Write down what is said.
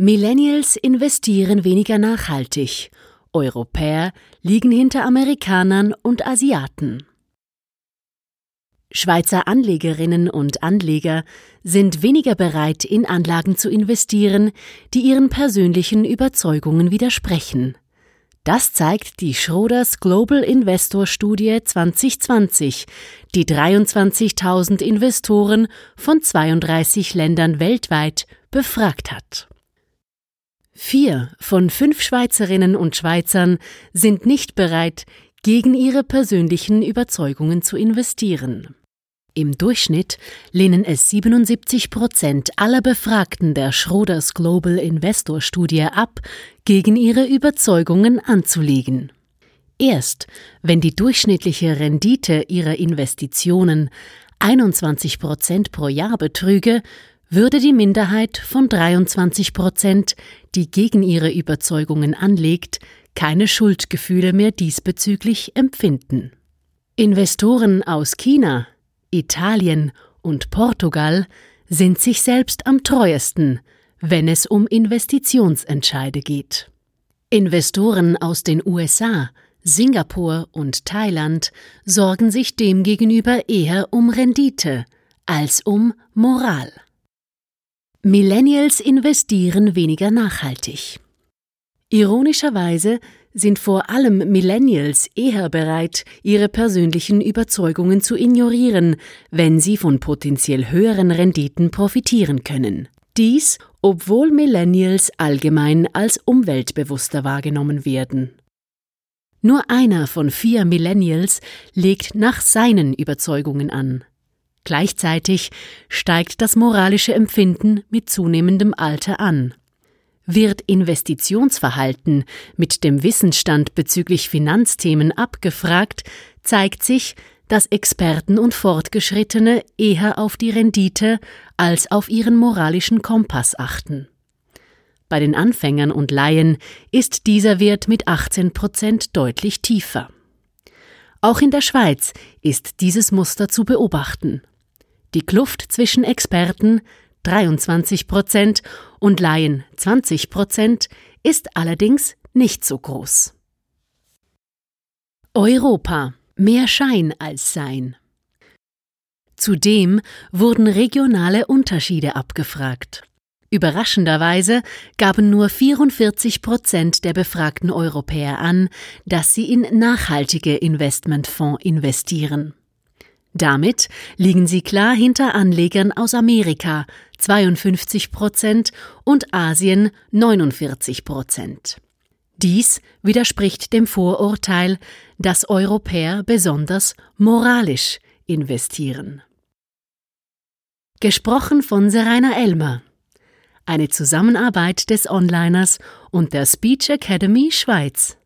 Millennials investieren weniger nachhaltig. Europäer liegen hinter Amerikanern und Asiaten. Schweizer Anlegerinnen und Anleger sind weniger bereit, in Anlagen zu investieren, die ihren persönlichen Überzeugungen widersprechen. Das zeigt die Schroders Global Investor Studie 2020, die 23.000 Investoren von 32 Ländern weltweit befragt hat. Vier von fünf Schweizerinnen und Schweizern sind nicht bereit, gegen ihre persönlichen Überzeugungen zu investieren. Im Durchschnitt lehnen es 77 Prozent aller Befragten der Schroders Global Investor Studie ab, gegen ihre Überzeugungen anzulegen. Erst wenn die durchschnittliche Rendite ihrer Investitionen 21 Prozent pro Jahr betrüge, würde die Minderheit von 23 Prozent, die gegen ihre Überzeugungen anlegt, keine Schuldgefühle mehr diesbezüglich empfinden. Investoren aus China, Italien und Portugal sind sich selbst am treuesten, wenn es um Investitionsentscheide geht. Investoren aus den USA, Singapur und Thailand sorgen sich demgegenüber eher um Rendite als um Moral. Millennials investieren weniger nachhaltig. Ironischerweise sind vor allem Millennials eher bereit, ihre persönlichen Überzeugungen zu ignorieren, wenn sie von potenziell höheren Renditen profitieren können. Dies, obwohl Millennials allgemein als umweltbewusster wahrgenommen werden. Nur einer von vier Millennials legt nach seinen Überzeugungen an. Gleichzeitig steigt das moralische Empfinden mit zunehmendem Alter an. Wird Investitionsverhalten mit dem Wissensstand bezüglich Finanzthemen abgefragt, zeigt sich, dass Experten und Fortgeschrittene eher auf die Rendite als auf ihren moralischen Kompass achten. Bei den Anfängern und Laien ist dieser Wert mit 18 Prozent deutlich tiefer. Auch in der Schweiz ist dieses Muster zu beobachten. Die Kluft zwischen Experten 23 Prozent und Laien 20 Prozent ist allerdings nicht so groß. Europa mehr Schein als Sein. Zudem wurden regionale Unterschiede abgefragt. Überraschenderweise gaben nur 44 Prozent der befragten Europäer an, dass sie in nachhaltige Investmentfonds investieren. Damit liegen sie klar hinter Anlegern aus Amerika 52 Prozent und Asien 49 Prozent. Dies widerspricht dem Vorurteil, dass Europäer besonders moralisch investieren. Gesprochen von Seraina Elmer. Eine Zusammenarbeit des Onliners und der Speech Academy Schweiz.